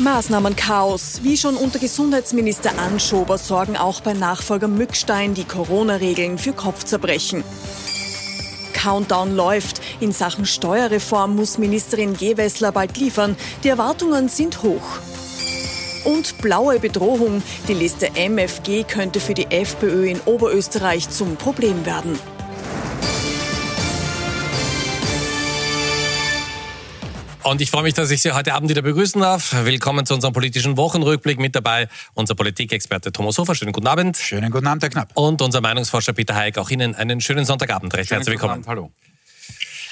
Maßnahmenchaos. Wie schon unter Gesundheitsminister Anschober sorgen auch bei Nachfolger Mückstein die Corona-Regeln für Kopfzerbrechen. Countdown läuft. In Sachen Steuerreform muss Ministerin Gewessler bald liefern. Die Erwartungen sind hoch. Und blaue Bedrohung. Die Liste MFG könnte für die FPÖ in Oberösterreich zum Problem werden. Und ich freue mich, dass ich Sie heute Abend wieder begrüßen darf. Willkommen zu unserem politischen Wochenrückblick. Mit dabei unser Politikexperte Thomas Hofer. Schönen guten Abend. Schönen guten Abend, Herr Knapp. Und unser Meinungsforscher Peter Heik. Auch Ihnen einen schönen Sonntagabend. Recht herzlich willkommen. Abend, hallo.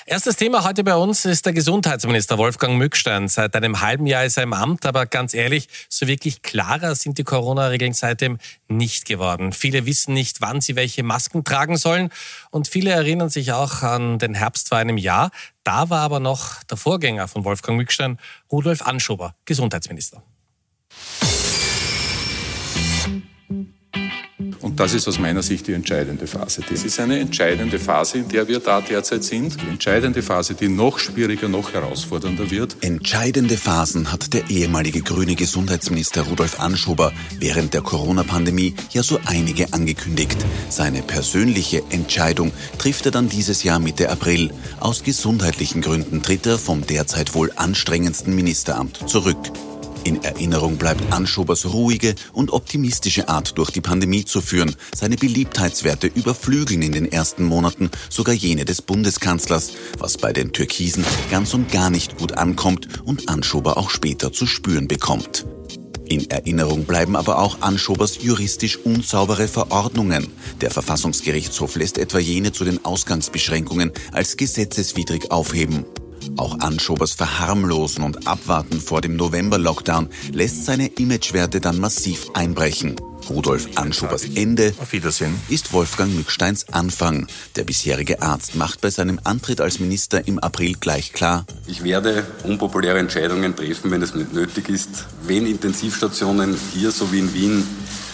Erstes Thema heute bei uns ist der Gesundheitsminister Wolfgang Mückstein. Seit einem halben Jahr ist er im Amt, aber ganz ehrlich, so wirklich klarer sind die Corona-Regeln seitdem nicht geworden. Viele wissen nicht, wann sie welche Masken tragen sollen und viele erinnern sich auch an den Herbst vor einem Jahr. Da war aber noch der Vorgänger von Wolfgang Mückstein, Rudolf Anschober, Gesundheitsminister. Und das ist aus meiner Sicht die entscheidende Phase. Das ist eine entscheidende Phase, in der wir da derzeit sind. Die entscheidende Phase, die noch schwieriger, noch herausfordernder wird. Entscheidende Phasen hat der ehemalige grüne Gesundheitsminister Rudolf Anschober während der Corona-Pandemie ja so einige angekündigt. Seine persönliche Entscheidung trifft er dann dieses Jahr Mitte April. Aus gesundheitlichen Gründen tritt er vom derzeit wohl anstrengendsten Ministeramt zurück. In Erinnerung bleibt Anschobers ruhige und optimistische Art, durch die Pandemie zu führen. Seine Beliebtheitswerte überflügeln in den ersten Monaten sogar jene des Bundeskanzlers, was bei den Türkisen ganz und gar nicht gut ankommt und Anschober auch später zu spüren bekommt. In Erinnerung bleiben aber auch Anschobers juristisch unsaubere Verordnungen. Der Verfassungsgerichtshof lässt etwa jene zu den Ausgangsbeschränkungen als gesetzeswidrig aufheben. Auch Anschobers Verharmlosen und Abwarten vor dem November-Lockdown lässt seine Imagewerte dann massiv einbrechen. Rudolf Anschobers Ende ist Wolfgang Mücksteins Anfang. Der bisherige Arzt macht bei seinem Antritt als Minister im April gleich klar, Ich werde unpopuläre Entscheidungen treffen, wenn es nicht nötig ist. Wenn Intensivstationen hier so wie in Wien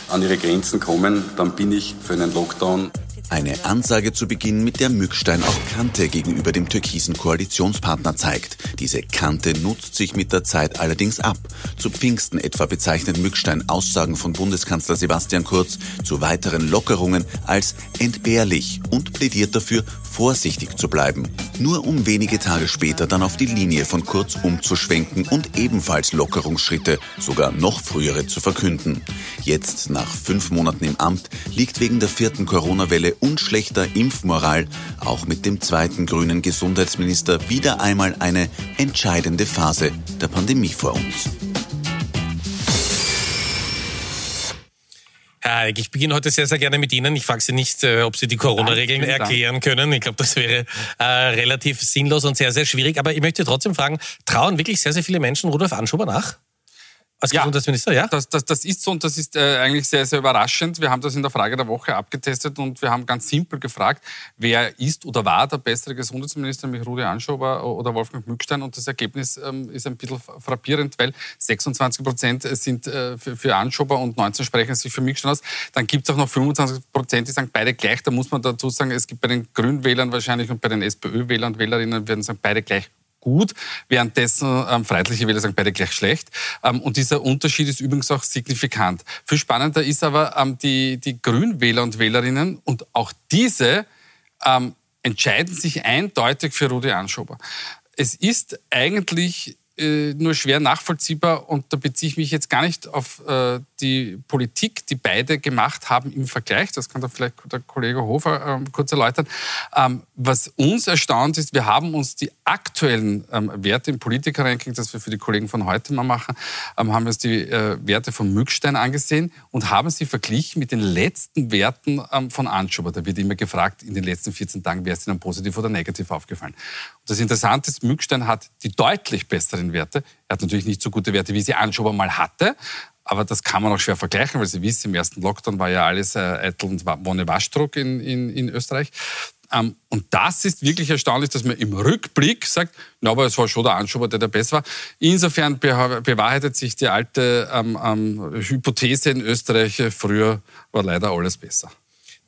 an ihre Grenzen kommen, dann bin ich für einen Lockdown. Eine Ansage zu Beginn, mit der Mückstein auch Kante gegenüber dem türkisen Koalitionspartner zeigt. Diese Kante nutzt sich mit der Zeit allerdings ab. Zu Pfingsten etwa bezeichnet Mückstein Aussagen von Bundeskanzler Sebastian Kurz zu weiteren Lockerungen als entbehrlich und plädiert dafür, vorsichtig zu bleiben. Nur um wenige Tage später dann auf die Linie von Kurz umzuschwenken und ebenfalls Lockerungsschritte, sogar noch frühere zu verkünden. Jetzt, nach fünf Monaten im Amt, liegt wegen der vierten Corona-Welle und schlechter Impfmoral auch mit dem zweiten grünen Gesundheitsminister wieder einmal eine entscheidende Phase der Pandemie vor uns. Herr Heik, ich beginne heute sehr, sehr gerne mit Ihnen. Ich frage Sie nicht, äh, ob Sie die Corona-Regeln erklären können. Ich glaube, das wäre äh, relativ sinnlos und sehr, sehr schwierig. Aber ich möchte trotzdem fragen, trauen wirklich sehr, sehr viele Menschen Rudolf Anschober nach? Als Ja. Gesundheitsminister, ja? Das, das, das ist so und das ist äh, eigentlich sehr, sehr überraschend. Wir haben das in der Frage der Woche abgetestet und wir haben ganz simpel gefragt, wer ist oder war der bessere Gesundheitsminister, nämlich Rudi Anschober oder Wolfgang Mückstein. Und das Ergebnis ähm, ist ein bisschen frappierend, weil 26 Prozent sind äh, für, für Anschober und 19 sprechen sich für Mückstein aus. Dann gibt es auch noch 25 Prozent, die sagen beide gleich. Da muss man dazu sagen, es gibt bei den Grünwählern wahrscheinlich und bei den SPÖ-Wählern und Wählerinnen werden sagen beide gleich gut, währenddessen ähm, Freiheitliche Wähler sagen beide gleich schlecht. Ähm, und dieser Unterschied ist übrigens auch signifikant. Viel spannender ist aber ähm, die, die Grünwähler und Wählerinnen und auch diese ähm, entscheiden sich eindeutig für Rudi Anschober. Es ist eigentlich äh, nur schwer nachvollziehbar und da beziehe ich mich jetzt gar nicht auf äh, die Politik, die beide gemacht haben im Vergleich. Das kann da vielleicht der Kollege Hofer ähm, kurz erläutern. Ähm, was uns erstaunt ist, wir haben uns die aktuellen ähm, Werte im Politiker-Ranking, das wir für die Kollegen von heute mal machen, ähm, haben wir uns die äh, Werte von Mückstein angesehen und haben sie verglichen mit den letzten Werten ähm, von Anschober. Da wird immer gefragt, in den letzten 14 Tagen, wer ist Ihnen positiv oder negativ aufgefallen. Und das Interessante ist, Mückstein hat die deutlich besseren Werte. Er hat natürlich nicht so gute Werte, wie sie Anschober mal hatte, aber das kann man auch schwer vergleichen, weil Sie wissen, im ersten Lockdown war ja alles äh, Eitel und Wonne Waschdruck in, in, in Österreich. Ähm, und das ist wirklich erstaunlich, dass man im Rückblick sagt, na, aber es war schon der Anschober, der der besser war. Insofern bewahrheitet sich die alte ähm, ähm, Hypothese in Österreich, äh, früher war leider alles besser.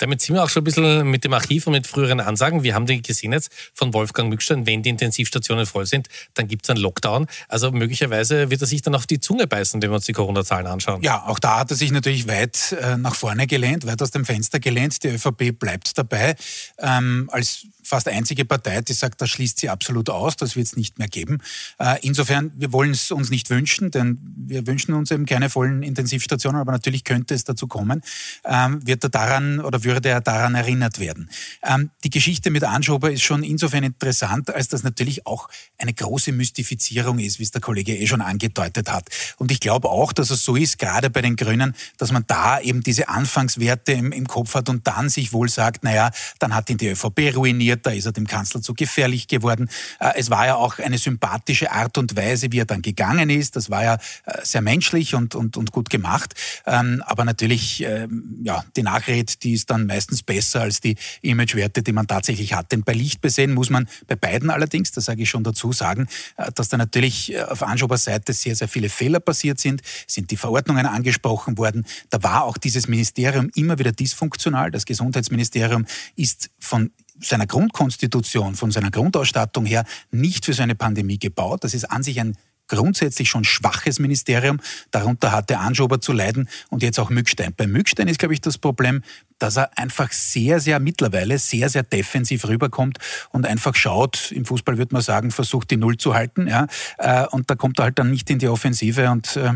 Damit sind wir auch schon ein bisschen mit dem Archiv und mit früheren Ansagen. Wir haben die gesehen jetzt von Wolfgang Mückstein, wenn die Intensivstationen voll sind, dann gibt es einen Lockdown. Also möglicherweise wird er sich dann auf die Zunge beißen, wenn wir uns die Corona-Zahlen anschauen. Ja, auch da hat er sich natürlich weit äh, nach vorne gelehnt, weit aus dem Fenster gelehnt. Die ÖVP bleibt dabei. Ähm, als fast einzige Partei, die sagt, das schließt sie absolut aus, das wird es nicht mehr geben. Äh, insofern, wir wollen es uns nicht wünschen, denn wir wünschen uns eben keine vollen Intensivstationen, aber natürlich könnte es dazu kommen, ähm, wird er daran oder würde er daran erinnert werden. Ähm, die Geschichte mit Anschober ist schon insofern interessant, als das natürlich auch eine große Mystifizierung ist, wie es der Kollege eh schon angedeutet hat. Und ich glaube auch, dass es so ist, gerade bei den Grünen, dass man da eben diese Anfangswerte im, im Kopf hat und dann sich wohl sagt, naja, dann hat ihn die ÖVP ruiniert, da ist er dem Kanzler zu gefährlich geworden. Äh, es war ja auch eine sympathische Art und Weise, wie er dann gegangen ist. Das war ja äh, sehr menschlich und, und, und gut gemacht. Ähm, aber natürlich, ähm, ja, die Nachrede, die ist dann meistens besser als die Imagewerte, die man tatsächlich hat. Denn bei Licht besehen muss man bei beiden allerdings, das sage ich schon dazu, sagen, äh, dass da natürlich auf Anschobers Seite sehr, sehr viele Fehler passiert sind, sind die Verordnungen angesprochen worden. Da war auch dieses Ministerium immer wieder dysfunktional. Das Gesundheitsministerium ist von seiner Grundkonstitution, von seiner Grundausstattung her nicht für so eine Pandemie gebaut. Das ist an sich ein grundsätzlich schon schwaches Ministerium. Darunter hatte Anschober zu leiden und jetzt auch Mückstein. Bei Mückstein ist, glaube ich, das Problem, dass er einfach sehr, sehr mittlerweile sehr, sehr defensiv rüberkommt und einfach schaut, im Fußball würde man sagen, versucht die Null zu halten. Ja, äh, und da kommt er halt dann nicht in die Offensive und äh,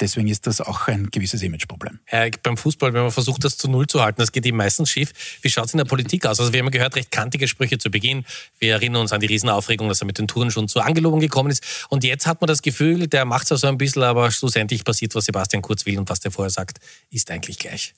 Deswegen ist das auch ein gewisses Imageproblem. Ja, beim Fußball, wenn man versucht, das zu Null zu halten, das geht eben meistens schief. Wie schaut es in der Politik aus? Also wir haben gehört, recht kantige Sprüche zu Beginn. Wir erinnern uns an die Riesenaufregung, dass er mit den Touren schon zu Angelobung gekommen ist. Und jetzt hat man das Gefühl, der macht es ja so ein bisschen, aber schlussendlich passiert, was Sebastian Kurz will und was der vorher sagt, ist eigentlich gleich.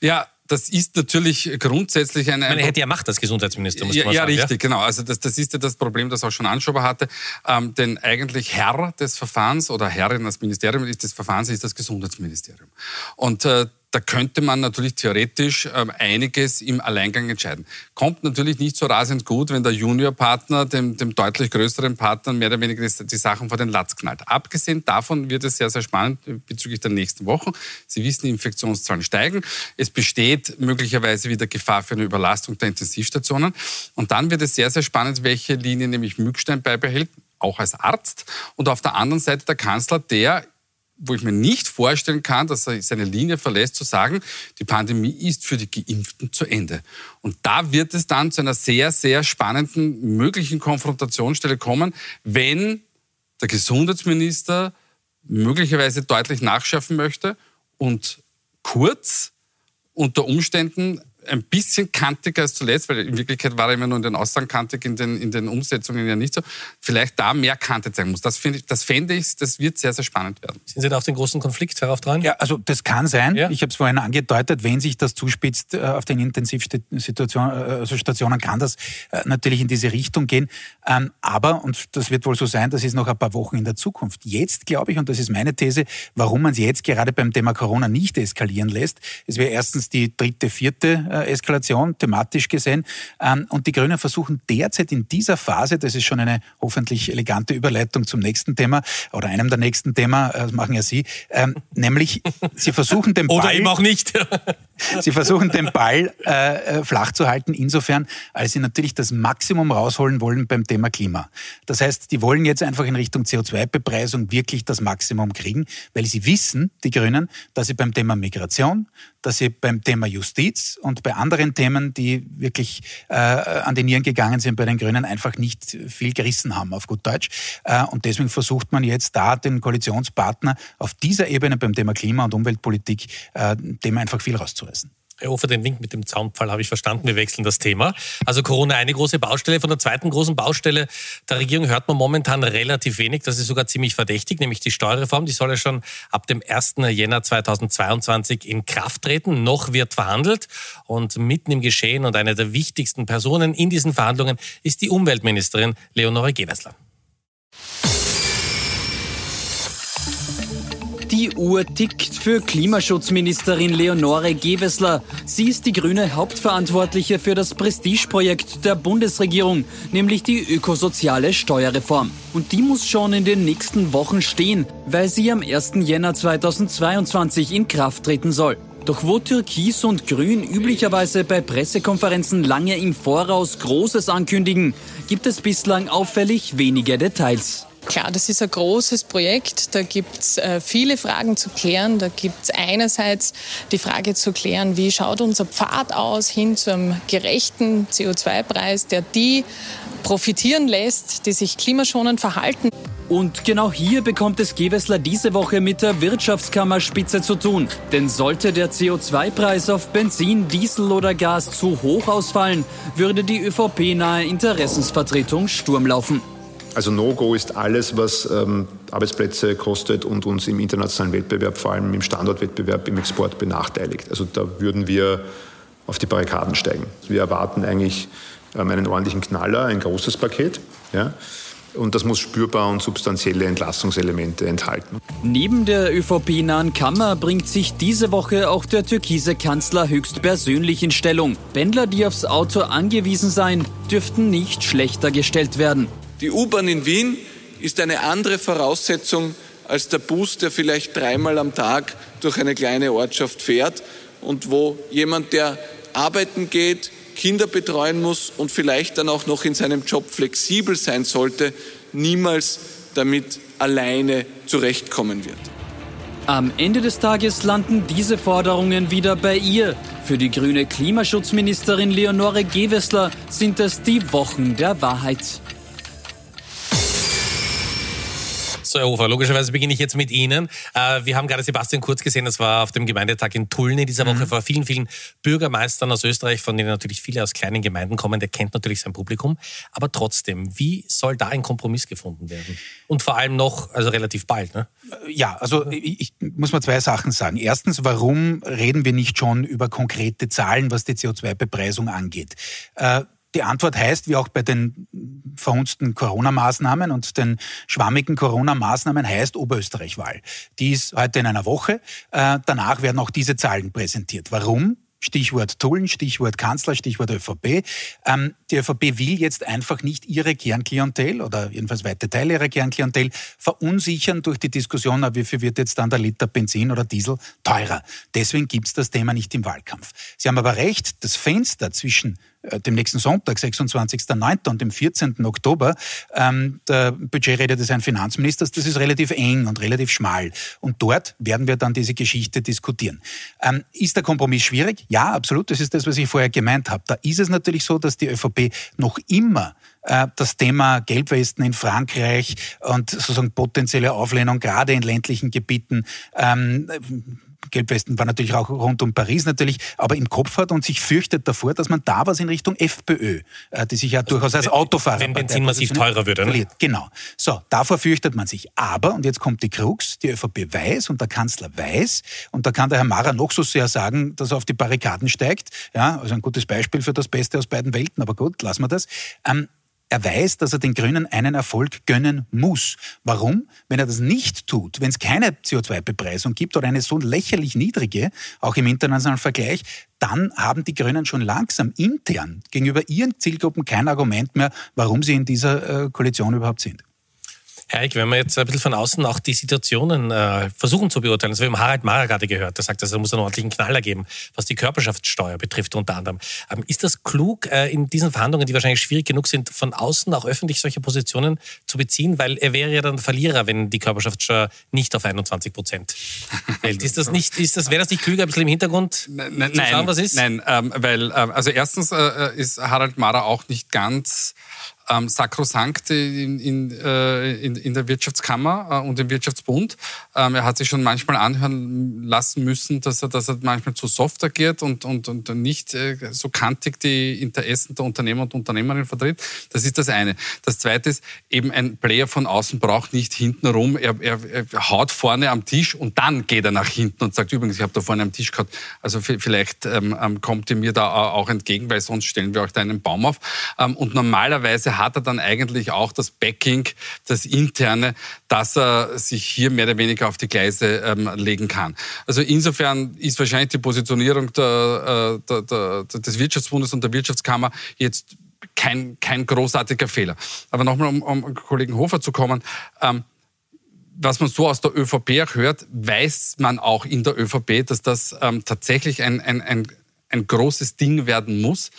Ja, das ist natürlich grundsätzlich eine. Man hätte ja Macht als Gesundheitsminister, muss ja, man ja, sagen. Ja, richtig, genau. Also das, das ist ja das Problem, das auch schon Anschober hatte. Ähm, denn eigentlich Herr des Verfahrens oder Herrin als Ministerium des Verfahrens ist das Gesundheitsministerium. Und äh, da könnte man natürlich theoretisch ähm, einiges im Alleingang entscheiden. Kommt natürlich nicht so rasend gut, wenn der Juniorpartner dem, dem deutlich größeren Partner mehr oder weniger die Sachen vor den Latz knallt. Abgesehen davon wird es sehr, sehr spannend bezüglich der nächsten Wochen. Sie wissen, die Infektionszahlen steigen. Es besteht möglicherweise wieder Gefahr für eine Überlastung der Intensivstationen. Und dann wird es sehr, sehr spannend, welche Linie nämlich Mückstein beibehält auch als Arzt und auf der anderen Seite der Kanzler, der wo ich mir nicht vorstellen kann, dass er seine Linie verlässt, zu sagen, die Pandemie ist für die Geimpften zu Ende. Und da wird es dann zu einer sehr, sehr spannenden möglichen Konfrontationsstelle kommen, wenn der Gesundheitsminister möglicherweise deutlich nachschärfen möchte und kurz unter Umständen ein bisschen kantiger als zuletzt, weil in Wirklichkeit war er immer nur in den Aussagen kantig, in den, in den Umsetzungen ja nicht so. Vielleicht da mehr Kante zeigen muss. Das, finde ich, das fände ich, das wird sehr, sehr spannend werden. Sind Sie da auf den großen Konflikt darauf dran? Ja, also das kann sein. Ja. Ich habe es vorhin angedeutet, wenn sich das zuspitzt äh, auf den Intensivstationen, äh, also Stationen, kann das äh, natürlich in diese Richtung gehen. Ähm, aber, und das wird wohl so sein, das ist noch ein paar Wochen in der Zukunft. Jetzt glaube ich, und das ist meine These, warum man es jetzt gerade beim Thema Corona nicht eskalieren lässt. Es wäre erstens die dritte, vierte Eskalation, thematisch gesehen. Ähm, und die Grünen versuchen derzeit in dieser Phase, das ist schon eine hoffentlich elegante Überleitung zum nächsten Thema oder einem der nächsten Themen, äh, das machen ja Sie, ähm, nämlich sie versuchen den Ball... Oder eben auch nicht. sie versuchen den Ball äh, flach zu halten, insofern, als sie natürlich das Maximum rausholen wollen beim Thema Klima. Das heißt, die wollen jetzt einfach in Richtung CO2-Bepreisung wirklich das Maximum kriegen, weil sie wissen, die Grünen, dass sie beim Thema Migration, dass sie beim Thema Justiz und bei anderen Themen, die wirklich äh, an die Nieren gegangen sind bei den Grünen, einfach nicht viel gerissen haben, auf gut Deutsch. Äh, und deswegen versucht man jetzt da den Koalitionspartner auf dieser Ebene beim Thema Klima- und Umweltpolitik äh, dem einfach viel rauszureißen. Herr Hofer, den Link mit dem Zaunpfahl habe ich verstanden. Wir wechseln das Thema. Also Corona eine große Baustelle. Von der zweiten großen Baustelle der Regierung hört man momentan relativ wenig. Das ist sogar ziemlich verdächtig, nämlich die Steuerreform. Die soll ja schon ab dem 1. Jänner 2022 in Kraft treten. Noch wird verhandelt. Und mitten im Geschehen und eine der wichtigsten Personen in diesen Verhandlungen ist die Umweltministerin Leonore Gewessler. Die Uhr tickt für Klimaschutzministerin Leonore Gewessler. Sie ist die grüne Hauptverantwortliche für das Prestigeprojekt der Bundesregierung, nämlich die ökosoziale Steuerreform. Und die muss schon in den nächsten Wochen stehen, weil sie am 1. Jänner 2022 in Kraft treten soll. Doch wo Türkis und Grün üblicherweise bei Pressekonferenzen lange im Voraus Großes ankündigen, gibt es bislang auffällig weniger Details. Klar, das ist ein großes Projekt. Da gibt es äh, viele Fragen zu klären. Da gibt es einerseits die Frage zu klären, wie schaut unser Pfad aus hin zu einem gerechten CO2-Preis, der die profitieren lässt, die sich klimaschonend verhalten. Und genau hier bekommt es Gewessler diese Woche mit der Wirtschaftskammerspitze zu tun. Denn sollte der CO2-Preis auf Benzin, Diesel oder Gas zu hoch ausfallen, würde die ÖVP-nahe Interessensvertretung Sturm laufen. Also No-Go ist alles, was ähm, Arbeitsplätze kostet und uns im internationalen Wettbewerb, vor allem im Standortwettbewerb, im Export benachteiligt. Also da würden wir auf die Barrikaden steigen. Wir erwarten eigentlich ähm, einen ordentlichen Knaller, ein großes Paket. Ja? Und das muss spürbar und substanzielle Entlastungselemente enthalten. Neben der ÖVP-nahen Kammer bringt sich diese Woche auch der türkise Kanzler höchstpersönlich in Stellung. Pendler, die aufs Auto angewiesen seien, dürften nicht schlechter gestellt werden. Die U-Bahn in Wien ist eine andere Voraussetzung als der Bus, der vielleicht dreimal am Tag durch eine kleine Ortschaft fährt und wo jemand, der arbeiten geht, Kinder betreuen muss und vielleicht dann auch noch in seinem Job flexibel sein sollte, niemals damit alleine zurechtkommen wird. Am Ende des Tages landen diese Forderungen wieder bei ihr. Für die grüne Klimaschutzministerin Leonore Gewessler sind es die Wochen der Wahrheit. Hofer, logischerweise beginne ich jetzt mit Ihnen. Äh, wir haben gerade Sebastian Kurz gesehen, das war auf dem Gemeindetag in Tulln in dieser Woche mhm. vor vielen, vielen Bürgermeistern aus Österreich, von denen natürlich viele aus kleinen Gemeinden kommen. Der kennt natürlich sein Publikum. Aber trotzdem, wie soll da ein Kompromiss gefunden werden? Und vor allem noch, also relativ bald, ne? Ja, also ich, ich muss mal zwei Sachen sagen. Erstens, warum reden wir nicht schon über konkrete Zahlen, was die CO2-Bepreisung angeht? Die Antwort heißt, wie auch bei den verhunzten Corona-Maßnahmen und den schwammigen Corona-Maßnahmen heißt Oberösterreich-Wahl. Die ist heute in einer Woche. Äh, danach werden auch diese Zahlen präsentiert. Warum? Stichwort Tullen, Stichwort Kanzler, Stichwort ÖVP. Ähm, die ÖVP will jetzt einfach nicht ihre Kernklientel oder jedenfalls weite Teile ihrer Kernklientel verunsichern durch die Diskussion, wie viel wird jetzt dann der Liter Benzin oder Diesel teurer. Deswegen gibt's das Thema nicht im Wahlkampf. Sie haben aber recht, das Fenster zwischen dem nächsten Sonntag, 26.09. und dem 14. Oktober, ähm, der Budgetrede des Herrn Finanzministers, das ist relativ eng und relativ schmal. Und dort werden wir dann diese Geschichte diskutieren. Ähm, ist der Kompromiss schwierig? Ja, absolut. Das ist das, was ich vorher gemeint habe. Da ist es natürlich so, dass die ÖVP noch immer äh, das Thema Gelbwesten in Frankreich und sozusagen potenzielle Auflehnung gerade in ländlichen Gebieten ähm, Gelbwesten war natürlich auch rund um Paris natürlich, aber im Kopf hat und sich fürchtet davor, dass man da was in Richtung FPÖ, äh, die sich ja also durchaus als Autofahrer... Wenn Benzin massiv teurer würde. Ne? Genau. So, davor fürchtet man sich. Aber, und jetzt kommt die Krux, die ÖVP weiß und der Kanzler weiß, und da kann der Herr Mara noch so sehr sagen, dass er auf die Barrikaden steigt, ja, also ein gutes Beispiel für das Beste aus beiden Welten, aber gut, lassen wir das. Ähm, er weiß, dass er den Grünen einen Erfolg gönnen muss. Warum? Wenn er das nicht tut, wenn es keine CO2-Bepreisung gibt oder eine so lächerlich niedrige, auch im internationalen Vergleich, dann haben die Grünen schon langsam intern gegenüber ihren Zielgruppen kein Argument mehr, warum sie in dieser äh, Koalition überhaupt sind. Herr Eick, wenn wir jetzt ein bisschen von außen auch die Situationen äh, versuchen zu beurteilen, also wir haben Harald Mara gerade gehört, der sagt, dass er muss einen ordentlichen Knaller geben, was die Körperschaftssteuer betrifft unter anderem. Ähm, ist das klug, äh, in diesen Verhandlungen, die wahrscheinlich schwierig genug sind, von außen auch öffentlich solche Positionen zu beziehen? Weil er wäre ja dann Verlierer, wenn die Körperschaftssteuer nicht auf 21 Prozent fällt. Ist das nicht, ist das, wäre das nicht klüger, ein bisschen im Hintergrund nein, zu schauen, was ist? Nein, ähm, weil, ähm, also erstens äh, ist Harald Mara auch nicht ganz ähm, sakrosankt in, in, äh, in, in, der Wirtschaftskammer äh, und im Wirtschaftsbund. Ähm, er hat sich schon manchmal anhören lassen müssen, dass er, dass er manchmal zu soft agiert und, und, und nicht äh, so kantig die Interessen der Unternehmer und Unternehmerinnen vertritt. Das ist das eine. Das zweite ist, eben ein Player von außen braucht nicht hintenrum. Er, er, er haut vorne am Tisch und dann geht er nach hinten und sagt, übrigens, ich habe da vorne am Tisch gehabt, also vielleicht ähm, ähm, kommt ihr mir da auch entgegen, weil sonst stellen wir euch da einen Baum auf. Ähm, und normalerweise hat er dann eigentlich auch das Backing, das interne, dass er sich hier mehr oder weniger auf die Gleise ähm, legen kann. Also insofern ist wahrscheinlich die Positionierung der, äh, der, der, des Wirtschaftsbundes und der Wirtschaftskammer jetzt kein, kein großartiger Fehler. Aber nochmal, um, um Kollegen Hofer zu kommen. Ähm, was man so aus der ÖVP auch hört, weiß man auch in der ÖVP, dass das ähm, tatsächlich ein, ein, ein, ein großes Ding werden muss.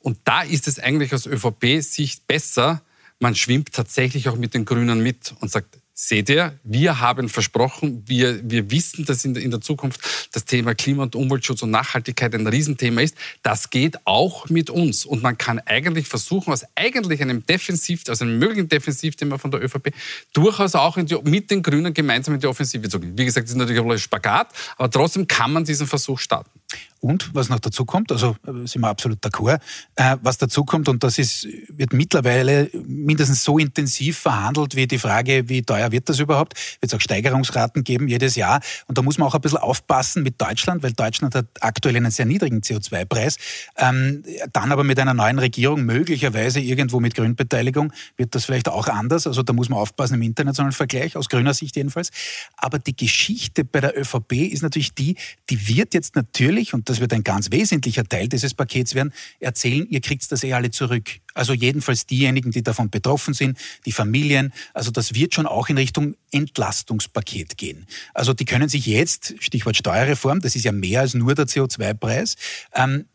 Und da ist es eigentlich aus ÖVP-Sicht besser, man schwimmt tatsächlich auch mit den Grünen mit und sagt, seht ihr, wir haben versprochen, wir, wir wissen, dass in der, in der Zukunft das Thema Klima- und Umweltschutz und Nachhaltigkeit ein Riesenthema ist. Das geht auch mit uns. Und man kann eigentlich versuchen, aus eigentlich einem Defensiv, aus einem möglichen Defensivthema von der ÖVP, durchaus auch die, mit den Grünen gemeinsam in die Offensive zu gehen. Wie gesagt, das ist natürlich ein Spagat, aber trotzdem kann man diesen Versuch starten. Und was noch dazu kommt, also äh, sind wir absolut d'accord, äh, was dazu kommt, und das ist, wird mittlerweile mindestens so intensiv verhandelt wie die Frage, wie teuer wird das überhaupt? Wird es auch Steigerungsraten geben jedes Jahr? Und da muss man auch ein bisschen aufpassen mit Deutschland, weil Deutschland hat aktuell einen sehr niedrigen CO2-Preis. Ähm, dann aber mit einer neuen Regierung, möglicherweise irgendwo mit Grünbeteiligung, wird das vielleicht auch anders. Also da muss man aufpassen im internationalen Vergleich, aus grüner Sicht jedenfalls. Aber die Geschichte bei der ÖVP ist natürlich die, die wird jetzt natürlich, und das wird ein ganz wesentlicher Teil dieses Pakets werden, erzählen, ihr kriegt das eh alle zurück. Also jedenfalls diejenigen, die davon betroffen sind, die Familien. Also das wird schon auch in Richtung Entlastungspaket gehen. Also die können sich jetzt, Stichwort Steuerreform, das ist ja mehr als nur der CO2-Preis, ähm,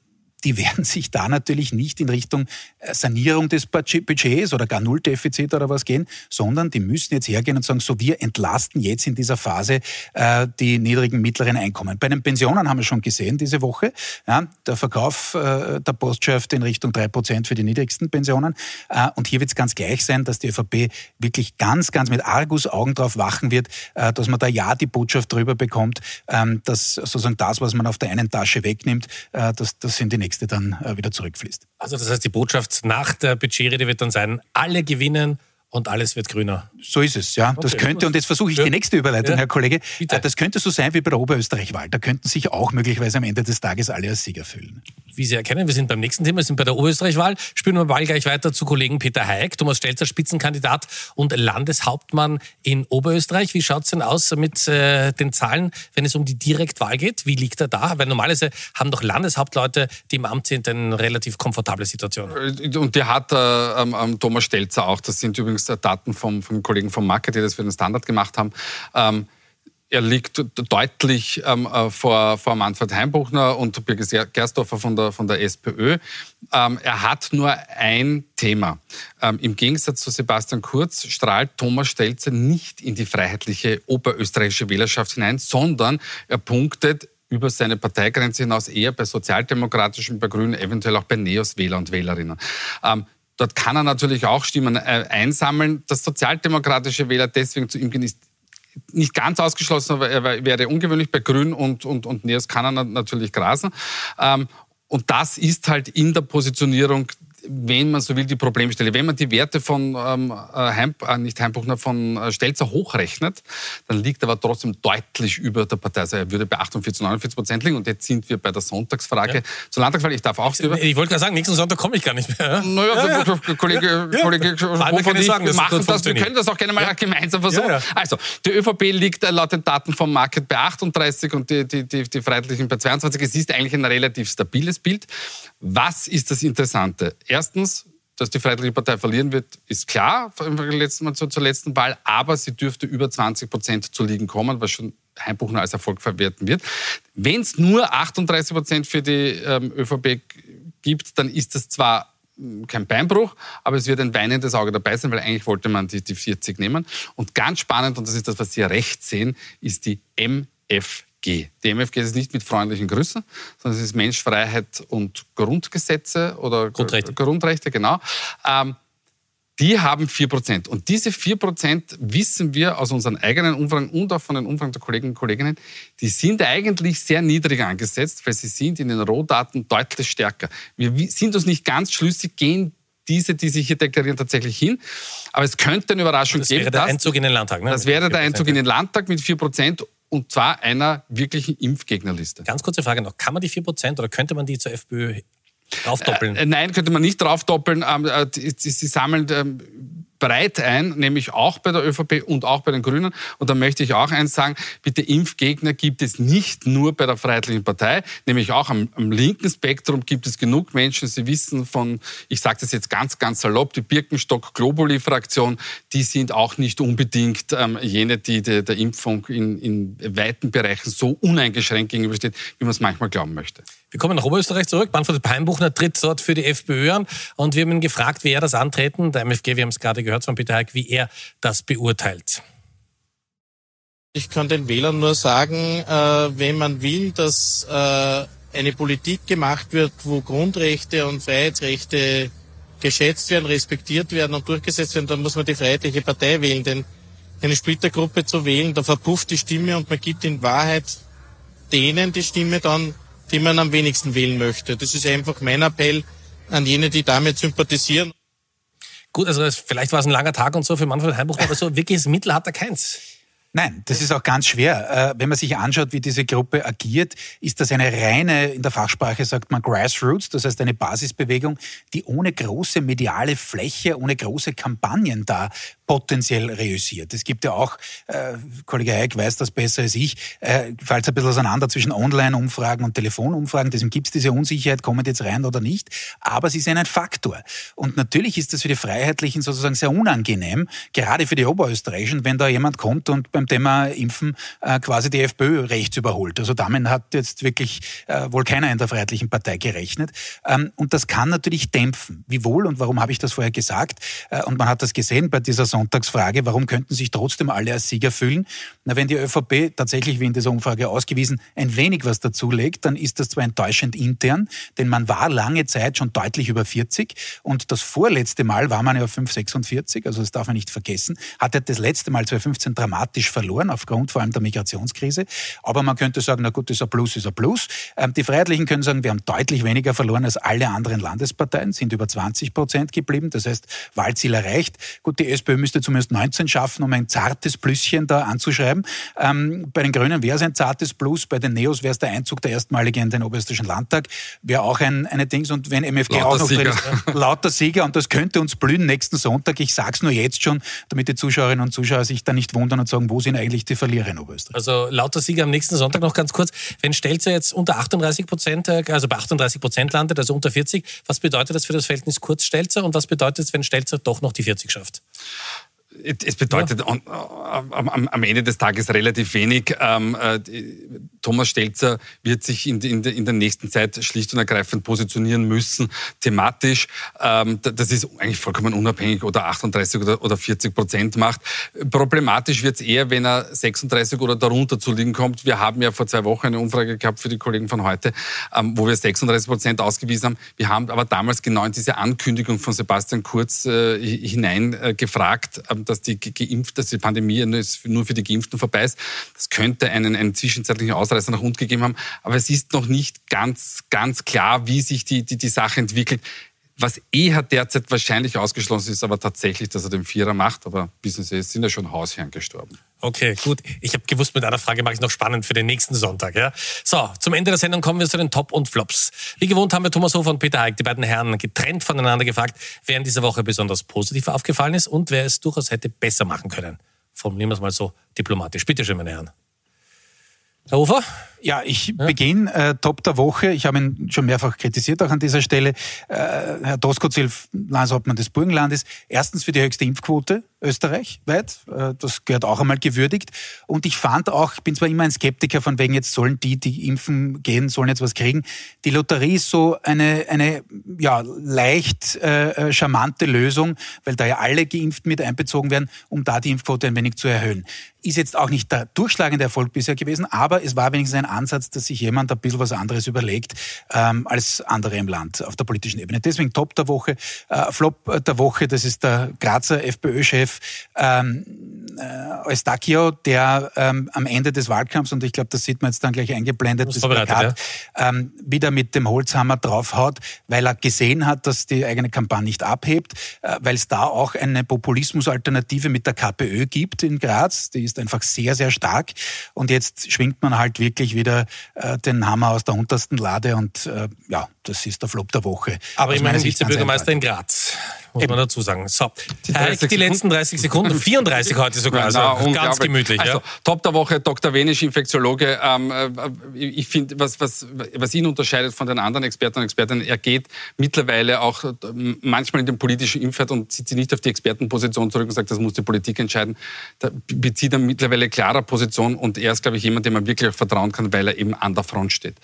die werden sich da natürlich nicht in Richtung äh, Sanierung des Budgets oder gar Nulldefizit oder was gehen, sondern die müssen jetzt hergehen und sagen, so wir entlasten jetzt in dieser Phase äh, die niedrigen, mittleren Einkommen. Bei den Pensionen haben wir schon gesehen diese Woche, ja, der Verkauf äh, der Postschrift in Richtung drei Prozent für die niedrigsten Pensionen. Äh, und hier wird es ganz gleich sein, dass die ÖVP wirklich ganz, ganz mit Argusaugen drauf wachen wird, äh, dass man da ja die Botschaft drüber bekommt, ähm, dass sozusagen das, was man auf der einen Tasche wegnimmt, äh, das, das sind die nächsten nächste dann äh, wieder zurückfließt. Also das heißt, die Botschaft nach der Budgetrede wird dann sein, alle gewinnen und alles wird grüner. So ist es, ja. Das okay, könnte, und jetzt versuche ich ja. die nächste Überleitung, ja. Herr Kollege. Bitte. Das könnte so sein wie bei der Oberösterreich-Wahl. Da könnten sich auch möglicherweise am Ende des Tages alle als Sieger fühlen wie Sie erkennen, wir sind beim nächsten Thema, wir sind bei der Oberösterreich-Wahl. Spielen wir Ball gleich weiter zu Kollegen Peter Haig, Thomas Stelzer, Spitzenkandidat und Landeshauptmann in Oberösterreich. Wie schaut es denn aus mit äh, den Zahlen, wenn es um die Direktwahl geht? Wie liegt er da? Weil normalerweise haben doch Landeshauptleute, die im Amt sind, eine relativ komfortable Situation. Äh, und die hat äh, ähm, Thomas Stelzer auch. Das sind übrigens Daten vom, vom Kollegen vom Market, die das für den Standard gemacht haben. Ähm, er liegt deutlich ähm, äh, vor, vor Manfred Heimbuchner und Birgit Gersdorfer von der, von der SPÖ. Ähm, er hat nur ein Thema. Ähm, Im Gegensatz zu Sebastian Kurz strahlt Thomas Stelzer nicht in die freiheitliche oberösterreichische Wählerschaft hinein, sondern er punktet über seine Parteigrenze hinaus eher bei sozialdemokratischen, bei Grünen, eventuell auch bei Neos-Wähler und Wählerinnen. Ähm, dort kann er natürlich auch Stimmen äh, einsammeln. Das sozialdemokratische Wähler deswegen zu ihm gehen, ist nicht ganz ausgeschlossen, aber er wäre ungewöhnlich. Bei Grün und, und, und Neos kann er natürlich grasen. Ähm, und das ist halt in der Positionierung wenn man so will, die Problemstelle. Wenn man die Werte von ähm, äh, Heim, äh, nicht Heimbuchner, von äh, Stelzer hochrechnet, dann liegt er aber trotzdem deutlich über der Partei. Also er würde bei 48, 49 Prozent liegen. Und jetzt sind wir bei der Sonntagsfrage. Ja. Zur Landtagswahl, ich darf auch... Ich, ich wollte gerade sagen, nächsten Sonntag komme ich gar nicht mehr. Naja, ja, ja. Kollege, ja. Kollege Hofer und ich, sagen, wir machen das. Wir können das auch gerne mal gemeinsam versuchen. Also, die ÖVP liegt äh, laut den Daten vom Market bei 38 und die, die, die, die Freiheitlichen bei 22. Es ist eigentlich ein relativ stabiles Bild. Was ist das Interessante? Erstens, dass die Freiheitliche Partei verlieren wird, ist klar letzten Mal zur, zur letzten Wahl, aber sie dürfte über 20 Prozent zu liegen kommen, was schon Heimbuchner als Erfolg verwerten wird. Wenn es nur 38 Prozent für die ähm, ÖVP gibt, dann ist das zwar hm, kein Beinbruch, aber es wird ein weinendes Auge dabei sein, weil eigentlich wollte man die, die 40 nehmen. Und ganz spannend, und das ist das, was Sie rechts sehen, ist die MF MFG. Die MFG ist nicht mit freundlichen Grüßen, sondern es ist Mensch, Freiheit und Grundgesetze oder Grundrechte, Grundrechte genau. Ähm, die haben 4%. Und diese 4% wissen wir aus unseren eigenen Umfragen und auch von den Umfragen der Kolleginnen und Kollegen, die sind eigentlich sehr niedrig angesetzt, weil sie sind in den Rohdaten deutlich stärker. Wir sind uns nicht ganz schlüssig, gehen diese, die sich hier deklarieren, tatsächlich hin. Aber es könnte eine Überraschung das geben. Das wäre der Einzug in den Landtag. Ne? Das wäre der Einzug in den Landtag mit 4% und zwar einer wirklichen Impfgegnerliste. Ganz kurze Frage noch. Kann man die 4% oder könnte man die zur FPÖ draufdoppeln? Äh, nein, könnte man nicht draufdoppeln. Ähm, äh, sie, sie sammeln ähm, breit ein, nämlich auch bei der ÖVP und auch bei den Grünen. Und da möchte ich auch eins sagen, bitte Impfgegner gibt es nicht nur bei der Freiheitlichen Partei, nämlich auch am, am linken Spektrum gibt es genug Menschen, Sie wissen von, ich sage das jetzt ganz, ganz salopp, die Birkenstock-Globuli-Fraktion, die sind auch nicht unbedingt ähm, jene, die de, der Impfung in, in weiten Bereichen so uneingeschränkt gegenübersteht, wie man es manchmal glauben möchte. Wir kommen nach Oberösterreich zurück. Manfred Peinbuchner tritt dort für die FPÖ an und wir haben ihn gefragt, wie er das Antreten der MFG, wir haben es gerade gehört von Peter Hack, wie er das beurteilt. Ich kann den Wählern nur sagen, äh, wenn man will, dass äh, eine Politik gemacht wird, wo Grundrechte und Freiheitsrechte geschätzt werden, respektiert werden und durchgesetzt werden, dann muss man die Freiheitliche Partei wählen. Denn eine Splittergruppe zu wählen, da verpufft die Stimme und man gibt in Wahrheit denen die Stimme dann, die man am wenigsten wählen möchte. Das ist einfach mein Appell an jene, die damit sympathisieren. Gut, also vielleicht war es ein langer Tag und so für Manfred Heimbuch, aber so wirkliches Mittel hat er keins. Nein, das ist auch ganz schwer. Äh, wenn man sich anschaut, wie diese Gruppe agiert, ist das eine reine, in der Fachsprache sagt man Grassroots, das heißt eine Basisbewegung, die ohne große mediale Fläche, ohne große Kampagnen da potenziell reüssiert. Es gibt ja auch, äh, Kollege Eick weiß das besser als ich, äh, fällt es ein bisschen auseinander zwischen Online-Umfragen und Telefonumfragen. Deswegen gibt es diese Unsicherheit, kommen die jetzt rein oder nicht. Aber sie sind ein Faktor. Und natürlich ist das für die Freiheitlichen sozusagen sehr unangenehm, gerade für die Oberösterreichischen, wenn da jemand kommt und beim Thema Impfen äh, quasi die FPÖ rechts überholt. Also damit hat jetzt wirklich äh, wohl keiner in der Freiheitlichen Partei gerechnet. Ähm, und das kann natürlich dämpfen. Wie wohl und warum habe ich das vorher gesagt? Äh, und man hat das gesehen bei dieser Sonntagsfrage, warum könnten sich trotzdem alle als Sieger fühlen? Na, wenn die ÖVP tatsächlich, wie in dieser Umfrage ausgewiesen, ein wenig was dazulegt, dann ist das zwar enttäuschend intern, denn man war lange Zeit schon deutlich über 40 und das vorletzte Mal war man ja auf 5,46, also das darf man nicht vergessen, hat er das letzte Mal 2015 dramatisch verloren, aufgrund vor allem der Migrationskrise. Aber man könnte sagen, na gut, ist ein Plus, ist ein Plus. Ähm, die Freiheitlichen können sagen, wir haben deutlich weniger verloren als alle anderen Landesparteien, sind über 20 Prozent geblieben, das heißt, Wahlziel erreicht. Gut, die SPÖ müsste zumindest 19 schaffen, um ein zartes Plüsschen da anzuschreiben. Ähm, bei den Grünen wäre es ein zartes Plus, bei den Neos wäre es der Einzug der erstmalige in den Oberösterreichischen Landtag, wäre auch ein, eine Dings. Und wenn MFG lauter auch noch Sieger. drin ist, lauter Sieger, und das könnte uns blühen nächsten Sonntag. Ich sage es nur jetzt schon, damit die Zuschauerinnen und Zuschauer sich da nicht wundern und sagen, wo sind eigentlich die Verlierer in Oberösterreich? Also lauter Sieger am nächsten Sonntag noch ganz kurz. Wenn Stelzer jetzt unter 38 Prozent, äh, also bei 38 Prozent landet, also unter 40, was bedeutet das für das Verhältnis Kurz-Stelzer und was bedeutet es, wenn Stelzer doch noch die 40 schafft? Es bedeutet ja. am, Ende des Tages relativ wenig. Ähm, äh, Thomas Stelzer wird sich in, der nächsten Zeit schlicht und ergreifend positionieren müssen, thematisch. Ähm, das ist eigentlich vollkommen unabhängig, oder 38 oder, oder 40 Prozent macht. Problematisch wird es eher, wenn er 36 oder darunter zu liegen kommt. Wir haben ja vor zwei Wochen eine Umfrage gehabt für die Kollegen von heute, ähm, wo wir 36 Prozent ausgewiesen haben. Wir haben aber damals genau in diese Ankündigung von Sebastian Kurz äh, hinein äh, dass die geimpft, dass die Pandemie nur für die Geimpften vorbei ist. Das könnte einen, einen zwischenzeitlichen Ausreißer nach unten gegeben haben. Aber es ist noch nicht ganz, ganz klar, wie sich die, die, die Sache entwickelt. Was eher derzeit wahrscheinlich ausgeschlossen ist, aber tatsächlich, dass er den Vierer macht. Aber wissen Sie, es sind ja schon Hausherren gestorben. Okay, gut. Ich habe gewusst, mit einer Frage mache ich noch spannend für den nächsten Sonntag. Ja? So, zum Ende der Sendung kommen wir zu den Top und Flops. Wie gewohnt haben wir Thomas Hofer und Peter Heik, die beiden Herren, getrennt voneinander gefragt, wer in dieser Woche besonders positiv aufgefallen ist und wer es durchaus hätte besser machen können. Formulieren wir es mal so diplomatisch. Bitte schön, meine Herren. Herr Hofer? Ja, ich ja. beginne äh, Top der Woche. Ich habe ihn schon mehrfach kritisiert, auch an dieser Stelle. Äh, Herr Doskozil, Landeshauptmann des Burgenlandes, erstens für die höchste Impfquote österreichweit. Äh, das gehört auch einmal gewürdigt. Und ich fand auch, ich bin zwar immer ein Skeptiker von wegen, jetzt sollen die, die impfen gehen, sollen jetzt was kriegen. Die Lotterie ist so eine, eine ja, leicht äh, äh charmante Lösung, weil da ja alle geimpft mit einbezogen werden, um da die Impfquote ein wenig zu erhöhen. Ist jetzt auch nicht der durchschlagende Erfolg bisher gewesen, aber es war wenigstens ein Ansatz, dass sich jemand ein bisschen was anderes überlegt ähm, als andere im Land auf der politischen Ebene. Deswegen Top der Woche. Äh, Flop der Woche, das ist der Grazer FPÖ-Chef ähm, äh, Eustachio, der ähm, am Ende des Wahlkampfs, und ich glaube, das sieht man jetzt dann gleich eingeblendet, das Plakat, ja. ähm, wieder mit dem Holzhammer draufhaut, weil er gesehen hat, dass die eigene Kampagne nicht abhebt, äh, weil es da auch eine Populismusalternative mit der KPÖ gibt in Graz, die ist einfach sehr, sehr stark und jetzt schwingt man halt wirklich wieder äh, den Hammer aus der untersten Lade und äh, ja, das ist der Flop der Woche. Aber ich meine Vizebürgermeister in Graz. Muss Eben. man dazu sagen. So, die, die letzten 30 Sekunden, 34 heute sogar, also ja, ganz gemütlich. Also, ja. Top der Woche, Dr. Wenisch, Infektiologe. Ähm, äh, ich finde, was, was, was ihn unterscheidet von den anderen Experten und Expertinnen, er geht mittlerweile auch äh, manchmal in den politischen Impfert und zieht sich nicht auf die Expertenposition zurück und sagt, das muss die Politik entscheiden. Da bezieht er mittlerweile klarer Position und er ist, glaube ich, jemand, dem man wirklich auch vertrauen kann, weil er eben an der Front steht.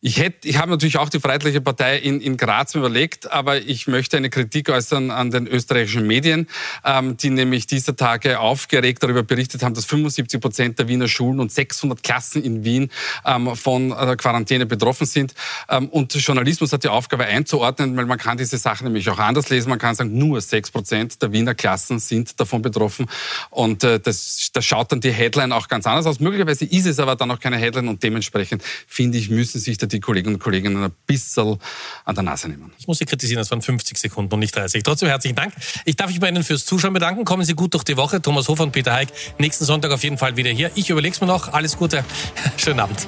Ich, hätte, ich habe natürlich auch die Freiheitliche Partei in, in Graz überlegt, aber ich möchte eine Kritik äußern an den österreichischen Medien, ähm, die nämlich dieser Tage aufgeregt darüber berichtet haben, dass 75 Prozent der Wiener Schulen und 600 Klassen in Wien ähm, von der Quarantäne betroffen sind. Ähm, und Journalismus hat die Aufgabe einzuordnen, weil man kann diese Sachen nämlich auch anders lesen. Man kann sagen, nur 6 Prozent der Wiener Klassen sind davon betroffen. Und äh, das, das schaut dann die Headline auch ganz anders aus. Möglicherweise ist es aber dann auch keine Headline und dementsprechend, finde ich, müssen sich die Kolleginnen und Kollegen ein bisschen an der Nase nehmen. Ich muss Sie kritisieren, das waren 50 Sekunden und nicht 30. Trotzdem herzlichen Dank. Ich darf mich bei Ihnen fürs Zuschauen bedanken. Kommen Sie gut durch die Woche. Thomas Hofer und Peter Heik nächsten Sonntag auf jeden Fall wieder hier. Ich überlege es mir noch. Alles Gute. Schönen Abend.